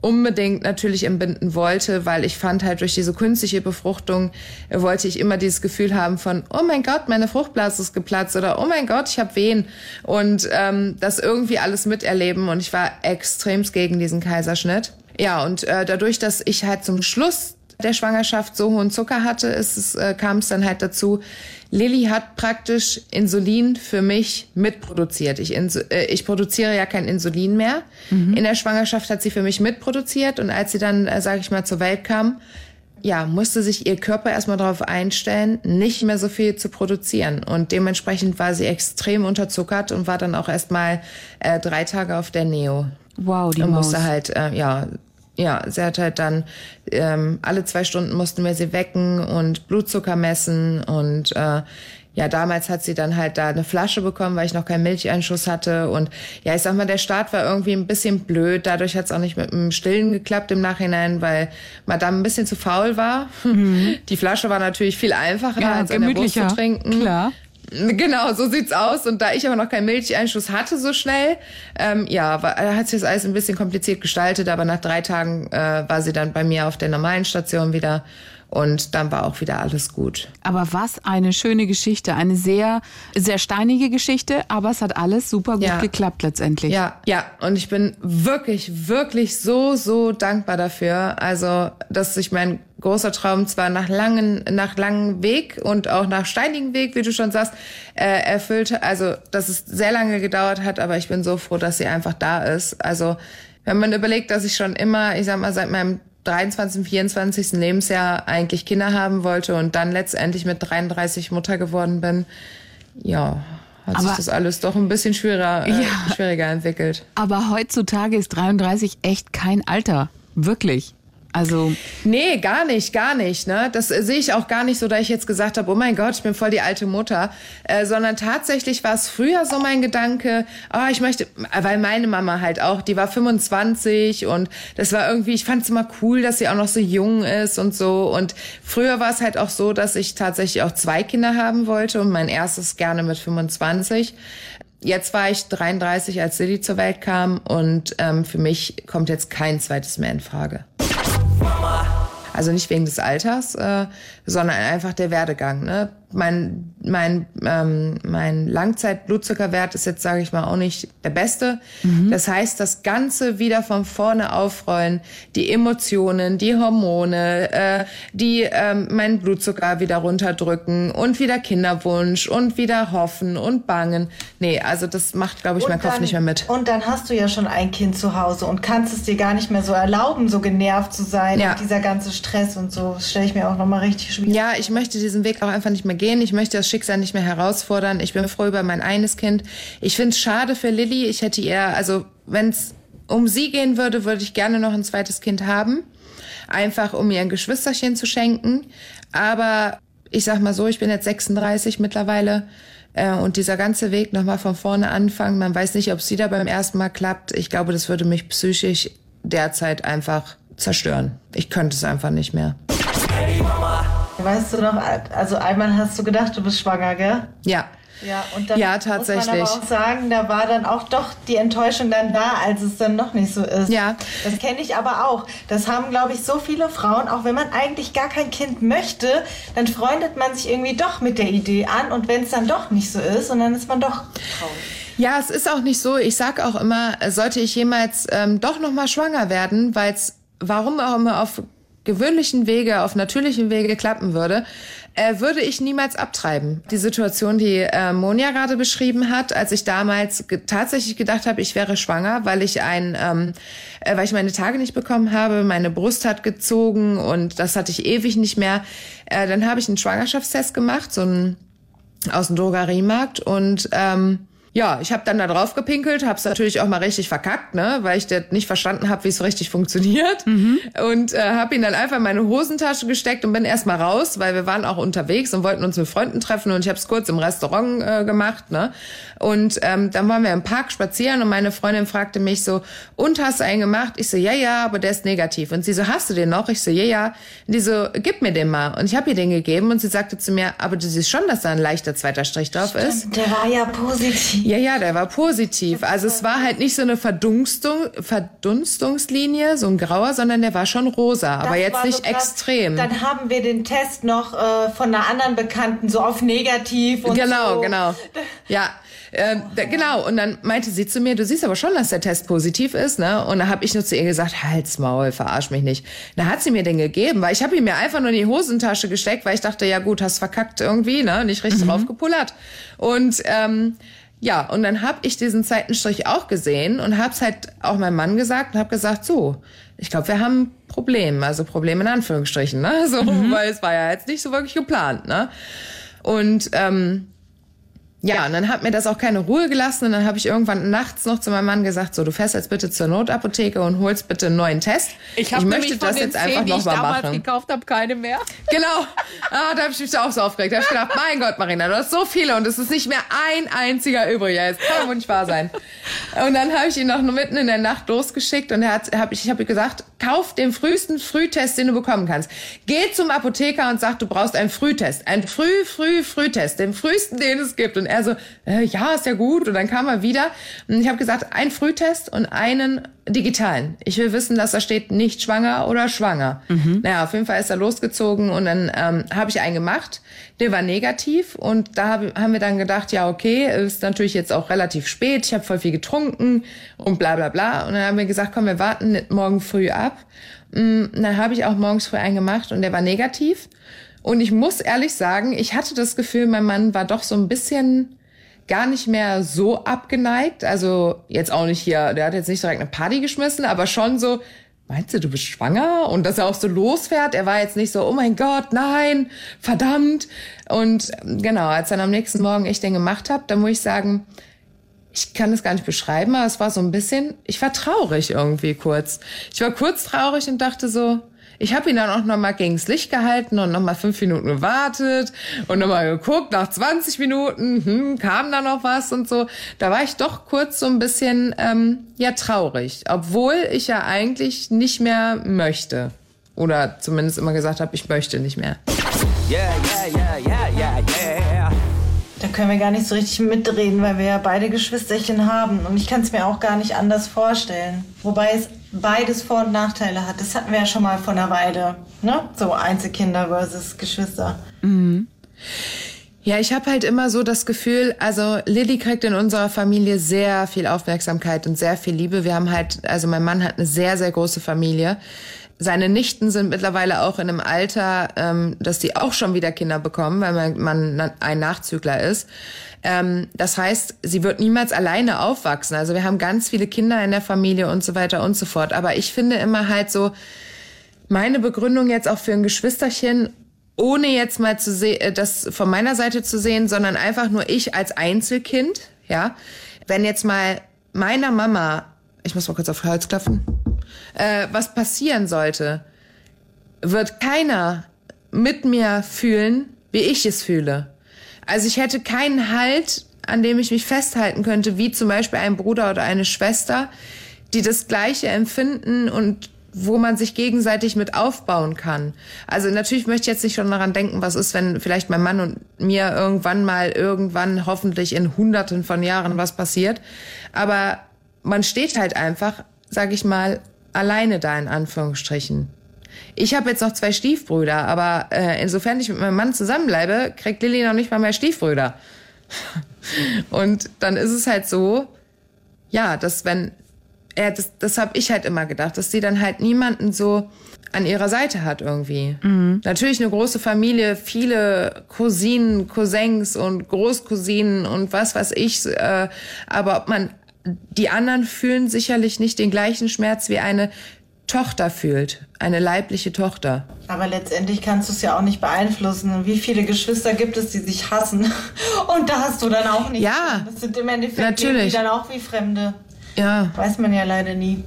unbedingt natürlich entbinden wollte, weil ich fand halt durch diese künstliche Befruchtung äh, wollte ich immer dieses Gefühl haben von oh mein Gott, meine Fruchtblase ist geplatzt oder oh mein Gott, ich habe Wehen und ähm, das irgendwie alles miterleben und ich war extremst gegen diesen Kaiserschnitt. Ja, und äh, dadurch, dass ich halt zum Schluss der Schwangerschaft so hohen Zucker hatte, ist es, äh, kam es dann halt dazu, Lilly hat praktisch Insulin für mich mitproduziert. Ich, insu äh, ich produziere ja kein Insulin mehr. In der Schwangerschaft hat sie für mich mitproduziert und als sie dann, äh, sage ich mal, zur Welt kam, ja, musste sich ihr Körper erstmal darauf einstellen, nicht mehr so viel zu produzieren. Und dementsprechend war sie extrem unterzuckert und war dann auch erstmal äh, drei Tage auf der Neo. Wow, die und Maus. musste halt, äh, ja, ja, sie hat halt dann ähm, alle zwei Stunden mussten wir sie wecken und Blutzucker messen und äh, ja, damals hat sie dann halt da eine Flasche bekommen, weil ich noch keinen Milcheinschuss hatte. Und ja, ich sag mal, der Start war irgendwie ein bisschen blöd. Dadurch hat es auch nicht mit dem Stillen geklappt im Nachhinein, weil Madame ein bisschen zu faul war. Mhm. *laughs* Die Flasche war natürlich viel einfacher ja, als an der Brust zu trinken. Klar. Genau, so sieht's aus. Und da ich aber noch keinen Milcheinschuss hatte so schnell, ähm, ja, war, hat sich das alles ein bisschen kompliziert gestaltet. Aber nach drei Tagen äh, war sie dann bei mir auf der normalen Station wieder. Und dann war auch wieder alles gut. Aber was eine schöne Geschichte. Eine sehr, sehr steinige Geschichte, aber es hat alles super gut Ja. geklappt letztendlich. Ja, ja. Und ich bin wirklich, wirklich so, so dankbar dafür. Also, dass sich mein großer Traum zwar nach langen, nach langem Weg und auch nach steinigen Weg, wie du schon sagst, äh, erfüllt. Also, dass es sehr lange gedauert hat, aber ich bin so froh, dass sie einfach da ist. Also, wenn man überlegt, dass ich schon immer, ich sag mal, seit meinem 23., 24. Lebensjahr eigentlich Kinder haben wollte und dann letztendlich mit 33 Mutter geworden bin, ja, hat sich Aber- das alles doch ein bisschen schwieriger, äh, Ja. schwieriger entwickelt. Aber heutzutage ist 33 echt kein Alter. Wirklich. Also, Nee, gar nicht, gar nicht. Ne? Das äh, sehe ich auch gar nicht so, da ich jetzt gesagt habe, oh mein Gott, ich bin voll die alte Mutter. Äh, sondern tatsächlich war es früher so mein Gedanke, oh, ich möchte, weil meine Mama halt auch, die war 25 und das war irgendwie, ich fand es immer cool, dass sie auch noch so jung ist und so. Und früher war es halt auch so, dass ich tatsächlich auch zwei Kinder haben wollte und mein erstes gerne mit 25. Jetzt war ich 33, als Lilly zur Welt kam und ähm, für mich kommt jetzt kein zweites mehr in Frage. Also nicht wegen des Alters, äh, sondern einfach der Werdegang. Ne? Mein, mein, ähm, mein Langzeit-Blutzuckerwert ist jetzt, sage ich mal, auch nicht der beste. Das heißt, das Ganze wieder von vorne aufrollen, die Emotionen, die Hormone, äh, die ähm, meinen Blutzucker wieder runterdrücken und wieder Kinderwunsch und wieder hoffen und bangen. Nee, also das macht, glaube ich, mein Und Kopf dann- nicht mehr mit. Und dann hast du ja schon ein Kind zu Hause und kannst es dir gar nicht mehr so erlauben, so genervt zu sein. Ja. Dieser ganze Stress und so, das stelle ich mir auch nochmal richtig schwierig Ja, ich möchte diesen Weg auch einfach nicht mehr gehen. Ich möchte das Schicksal nicht mehr herausfordern. Ich bin froh über mein eines Kind. Ich finde es schade für Lilly. Ich hätte ihr, also wenn es um sie gehen würde, würde ich gerne noch ein zweites Kind haben. Einfach um ihr ein Geschwisterchen zu schenken. Aber ich sag mal so, ich bin jetzt 36 mittlerweile. Äh, und dieser ganze Weg nochmal von vorne anfangen, man weiß nicht, ob es wieder beim ersten Mal klappt. Ich glaube, das würde mich psychisch derzeit zerstören. Ich könnte es einfach nicht mehr. Weißt du noch, also einmal hast du gedacht, du bist schwanger, gell? Ja. Ja, und dann Ja, muss man tatsächlich. aber auch sagen, da war dann auch doch die Enttäuschung dann da, als es dann noch nicht so ist. Ja. Das kenne ich aber auch. Das haben, glaube ich, so viele Frauen, auch wenn man eigentlich gar kein Kind möchte, dann freundet man sich irgendwie doch mit der Idee an und wenn es dann doch nicht so ist und dann ist man doch traurig. Ja, es ist auch nicht so. Ich sag auch immer, sollte ich jemals ähm, doch noch mal schwanger werden, weil es warum auch immer auf gewöhnlichen Wege, auf natürlichen Wege klappen würde, äh, würde ich niemals abtreiben. Die Situation, die äh, Monja gerade beschrieben hat, als ich damals ge tatsächlich gedacht habe, ich wäre schwanger, weil ich ein, ähm, äh, weil ich meine Tage nicht bekommen habe, meine Brust hat gezogen und das hatte ich ewig nicht mehr. Äh, dann habe ich einen Schwangerschaftstest gemacht, so ein aus dem Drogeriemarkt und ähm, ja, ich habe dann da drauf gepinkelt, habe es natürlich auch mal richtig verkackt, ne, weil ich das nicht verstanden habe, wie es richtig funktioniert und äh, habe ihn dann einfach in meine Hosentasche gesteckt und bin erst mal raus, weil wir waren auch unterwegs und wollten uns mit Freunden treffen und ich habe es kurz im Restaurant äh, gemacht, ne, und ähm, dann waren wir im Park spazieren und meine Freundin fragte mich so, und hast du einen gemacht? Ich so, ja, ja, aber der ist negativ. Und sie so, hast du den noch? Ich so, ja, ja. Und die so, gib mir den mal. Und ich habe ihr den gegeben und sie sagte zu mir, aber du siehst schon, dass da ein leichter zweiter Strich drauf ist. Der war ja positiv. Ja, ja, der war positiv. Also es war halt nicht so eine Verdunstung, Verdunstungslinie, so ein grauer, sondern der war schon rosa, aber Das jetzt war nicht so extrem. Dann haben wir den Test noch äh, von einer anderen Bekannten so auf negativ und genau, so. genau. *laughs* Ja. Ähm, da, genau, und dann meinte sie zu mir, du siehst aber schon, dass der Test positiv ist, ne? Und da habe ich nur zu ihr gesagt, halt's Maul, verarsch mich nicht. Da hat sie mir den gegeben, weil ich habe ihn mir einfach nur in die Hosentasche gesteckt, weil ich dachte, ja gut, hast verkackt irgendwie, ne? Nicht richtig drauf gepullert. Und ähm, ja, und dann habe ich diesen Seitenstrich auch gesehen und hab's halt auch meinem Mann gesagt und habe gesagt, so, ich glaube, wir haben ein Problem, also Problem in Anführungsstrichen, ne? *laughs* So, weil es war ja jetzt nicht so wirklich geplant, ne? Und ähm, ja, und dann hat mir das auch keine Ruhe gelassen und dann habe ich irgendwann nachts noch zu meinem Mann gesagt, so, du fährst jetzt bitte zur Notapotheke und holst bitte einen neuen Test. Ich, hab möchte das jetzt zehn, einfach die ich nochmal damals machen. gekauft habe, keine mehr. Genau. Ah, da habe ich mich auch so aufgeregt. Da habe ich gedacht, mein Gott, Marina, du hast so viele und es ist nicht mehr ein einziger übrig. Ja, jetzt kann wohl nicht wahr sein. Und dann habe ich ihn noch mitten in der Nacht losgeschickt und er hat, hab ich, ich habe gesagt, kauf den frühesten Frühtest, den du bekommen kannst. Geh zum Apotheker und sag, du brauchst einen Frühtest. Einen früh, früh, Frühtest. Den frühesten, den es gibt. Und er so, äh, ja, ist ja gut. Und dann kam er wieder. Und ich habe gesagt, ein Frühtest und einen digitalen. Ich will wissen, dass da steht nicht schwanger oder schwanger. Naja, auf jeden Fall ist er losgezogen und dann ähm, habe ich einen gemacht. Der war negativ und da hab, haben wir dann gedacht, ja okay, ist natürlich jetzt auch relativ spät. Ich habe voll viel getrunken und bla bla bla. Und dann haben wir gesagt, komm, wir warten morgen früh ab. Mm, Dann habe ich auch morgens früh einen gemacht und der war negativ. Und ich muss ehrlich sagen, ich hatte das Gefühl, mein Mann war doch so ein bisschen gar nicht mehr so abgeneigt. Also jetzt auch nicht hier, der hat jetzt nicht direkt eine Party geschmissen, aber schon so, meinst du, du bist schwanger? Und dass er auch so losfährt. Er war jetzt nicht so, oh mein Gott, nein, verdammt. Und genau, als dann am nächsten Morgen ich den gemacht habe, dann muss ich sagen, ich kann es gar nicht beschreiben, aber es war so ein bisschen, ich war traurig irgendwie kurz. Ich war kurz traurig und dachte so, ich habe ihn dann auch nochmal gegens Licht gehalten und nochmal fünf Minuten gewartet und nochmal geguckt, nach 20 Minuten hm, kam da noch was und so. Da war ich doch kurz so ein bisschen, ähm, ja, traurig, obwohl ich ja eigentlich nicht mehr möchte. Oder zumindest immer gesagt habe, ich möchte nicht mehr. Yeah, yeah, yeah, yeah, yeah, yeah. Da können wir gar nicht so richtig mitreden, weil wir ja beide Geschwisterchen haben. Und ich kann es mir auch gar nicht anders vorstellen. Wobei es beides Vor- und Nachteile hat. Das hatten wir ja schon mal vor einer Weile. Ne? So Einzelkinder versus Geschwister. Ja, ich habe halt immer so das Gefühl, also Lilly kriegt in unserer Familie sehr viel Aufmerksamkeit und sehr viel Liebe. Wir haben halt, also mein Mann hat eine sehr, sehr große Familie. Seine Nichten sind mittlerweile auch in einem Alter, ähm, dass die auch schon wieder Kinder bekommen, weil man, man ein Nachzügler ist. Ähm, das heißt, sie wird niemals alleine aufwachsen. Also wir haben ganz viele Kinder in der Familie und so weiter und so fort. Aber ich finde immer halt so, meine Begründung jetzt auch für ein Geschwisterchen, ohne jetzt mal zu sehen, das von meiner Seite zu sehen, sondern einfach nur ich als Einzelkind, ja. Wenn jetzt mal meiner Mama, ich muss mal kurz auf Holz klopfen, äh, was passieren sollte, wird keiner mit mir fühlen, wie ich es fühle. Also ich hätte keinen Halt, an dem ich mich festhalten könnte, wie zum Beispiel ein Bruder oder eine Schwester, die das Gleiche empfinden und wo man sich gegenseitig mit aufbauen kann. Also natürlich möchte ich jetzt nicht schon daran denken, was ist, wenn vielleicht mein Mann und mir irgendwann mal, irgendwann hoffentlich in Hunderten von Jahren was passiert. Aber man steht halt einfach, sag ich mal, alleine da in Anführungsstrichen. Ich habe jetzt noch zwei Stiefbrüder, aber äh, insofern ich mit meinem Mann zusammenbleibe, kriegt Lilly noch nicht mal mehr Stiefbrüder. *laughs* Und dann ist es halt so, ja, dass wenn er, das, das habe ich halt immer gedacht, dass sie dann halt niemanden so an ihrer Seite hat irgendwie. Natürlich eine große Familie, viele Cousinen, Cousins und Großcousinen und was weiß ich, äh, aber ob man die anderen fühlen sicherlich nicht den gleichen Schmerz wie eine Tochter fühlt, eine leibliche Tochter. Aber letztendlich kannst du es ja auch nicht beeinflussen. Wie viele Geschwister gibt es, die sich hassen? Und da hast du dann auch nicht. Ja, Das sind im Endeffekt natürlich. die dann auch wie Fremde. Ja. Weiß man ja leider nie.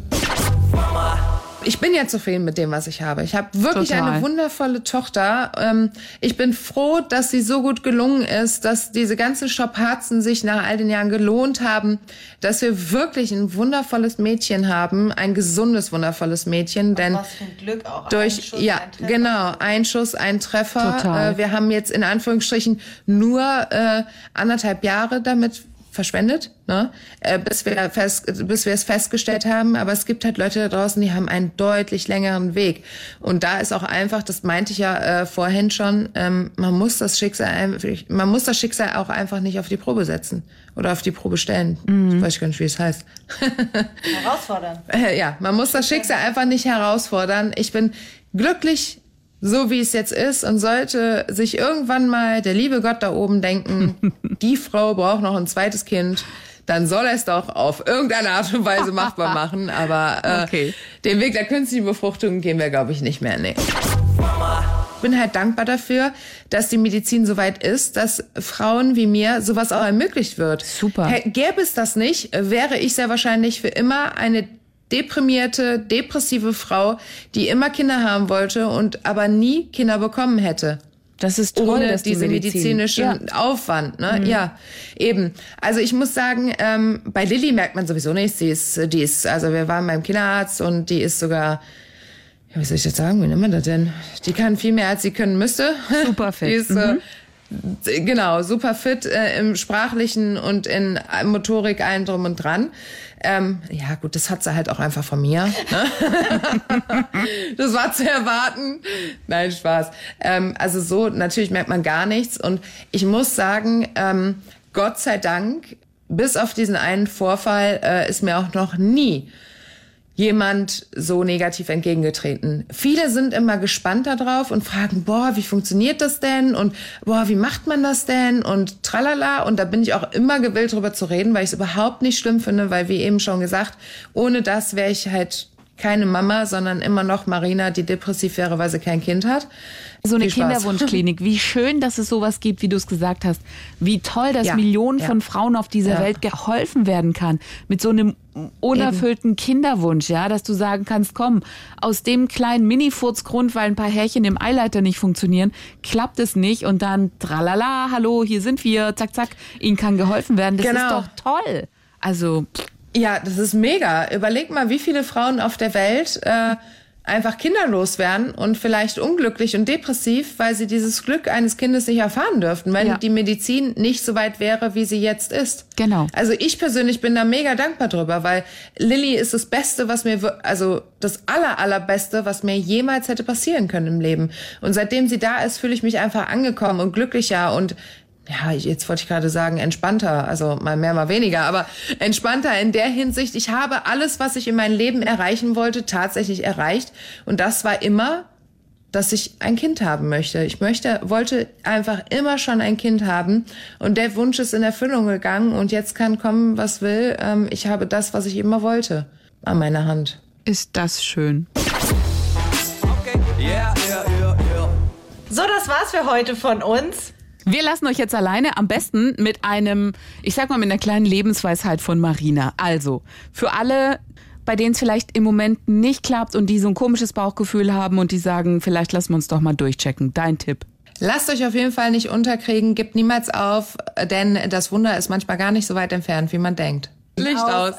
Ich bin ja zufrieden mit dem, was ich habe. Ich habe wirklich Total. eine wundervolle Tochter. Ähm, ich bin froh, dass sie so gut gelungen ist, dass diese ganzen Strapazen sich nach all den Jahren gelohnt haben, dass wir wirklich ein wundervolles Mädchen haben, ein gesundes, wundervolles Mädchen. Denn Was für ein Glück auch. Ein durch Schuss, ja ein genau ein Schuss ein Treffer Total. Äh, wir haben jetzt in Anführungsstrichen nur äh, anderthalb Jahre damit verschwendet, ne? äh, bis wir fest, bis wir es festgestellt haben. Aber es gibt halt Leute da draußen, die haben einen deutlich längeren Weg. Und da ist auch einfach, das meinte ich ja äh, vorhin schon, ähm, man muss das Schicksal, einfach- man muss das Schicksal auch einfach nicht auf die Probe setzen oder auf die Probe stellen. Ich weiß gar nicht, wie es heißt. Herausfordern. *laughs* Äh, ja, man muss das Schicksal einfach nicht herausfordern. Ich bin glücklich, so wie es jetzt ist und sollte sich irgendwann mal der liebe Gott da oben denken, *laughs* die Frau braucht noch ein zweites Kind, dann soll er es doch auf irgendeine Art und Weise machbar *laughs* machen. Aber äh, Okay. den Weg der künstlichen Befruchtung gehen wir, glaube ich, nicht mehr. Nee. bin halt dankbar dafür, dass die Medizin so weit ist, dass Frauen wie mir sowas auch ermöglicht wird. Super. Gäbe es das nicht, wäre ich sehr wahrscheinlich für immer eine deprimierte, depressive Frau, die immer Kinder haben wollte und aber nie Kinder bekommen hätte Das ist toll, ohne dass die diesen Medizin- medizinischen Ja. Aufwand. Ne? Ja, eben. Also ich muss sagen, ähm, bei Lilly merkt man sowieso nichts. Die ist, die ist, also wir waren beim Kinderarzt und die ist sogar, ja, wie soll ich das sagen, wie nennt man das denn? Die kann viel mehr, als sie können müsste. Super *laughs* fit. Die ist, äh, Genau, super fit äh, im Sprachlichen und in Motorik, allem drum und dran. Ähm, ja, gut, das hat sie halt auch einfach von mir. Ne? *laughs* das war zu erwarten. Nein, Spaß. Ähm, also so, natürlich merkt man gar nichts. Und ich muss sagen, ähm, Gott sei Dank, bis auf diesen einen Vorfall äh, ist mir auch noch nie jemand so negativ entgegengetreten. Viele sind immer gespannt darauf und fragen, boah, wie funktioniert das denn? Und boah, wie macht man das denn? Und tralala. Und da bin ich auch immer gewillt, drüber zu reden, weil ich es überhaupt nicht schlimm finde, weil wie eben schon gesagt, ohne das wäre ich halt keine Mama, sondern immer noch Marina, die depressiv wäre, weil sie kein Kind hat. So eine. Kinderwunschklinik. *laughs* Wie schön, dass es sowas gibt, wie du es gesagt hast. Wie toll, dass Ja, Millionen ja. von Frauen auf dieser Ja. Welt geholfen werden kann. Mit so einem unerfüllten Kinderwunsch, ja, dass du sagen kannst, komm, aus dem kleinen Mini-Furzgrund, weil ein paar Härchen im Eileiter nicht funktionieren, klappt es nicht und dann tralala, hallo, hier sind wir, zack, zack, ihnen kann geholfen werden. Das Genau. ist doch toll. Also, Ja, das ist mega. Überleg mal, wie viele Frauen auf der Welt äh, einfach kinderlos werden und vielleicht unglücklich und depressiv, weil sie dieses Glück eines Kindes nicht erfahren dürften, wenn Ja. die Medizin nicht so weit wäre, wie sie jetzt ist. Genau. Also ich persönlich bin da mega dankbar drüber, weil Lilly ist das Beste, was mir, also das aller, allerbeste, was mir jemals hätte passieren können im Leben. Und seitdem sie da ist, fühle ich mich einfach angekommen und glücklicher und ja, jetzt wollte ich gerade sagen, entspannter, also mal mehr, mal weniger, aber entspannter in der Hinsicht, ich habe alles, was ich in meinem Leben erreichen wollte, tatsächlich erreicht. Und das war immer, dass ich ein Kind haben möchte. Ich möchte, wollte einfach immer schon ein Kind haben. Und der Wunsch ist in Erfüllung gegangen und jetzt kann kommen, was will. Ähm, ich habe das, was ich immer wollte, an meiner Hand. ist das schön. Okay, yeah, yeah, yeah, yeah. So, das war's für heute von uns. Wir lassen euch jetzt alleine, am besten mit einem, ich sag mal, mit einer kleinen Lebensweisheit von Marina. Also, für alle, bei denen es vielleicht im Moment nicht klappt und die so ein komisches Bauchgefühl haben und die sagen, vielleicht lassen wir uns doch mal durchchecken. Dein Tipp. Lasst euch auf jeden Fall nicht unterkriegen, gebt niemals auf, denn das Wunder ist manchmal gar nicht so weit entfernt, wie man denkt. Licht aus.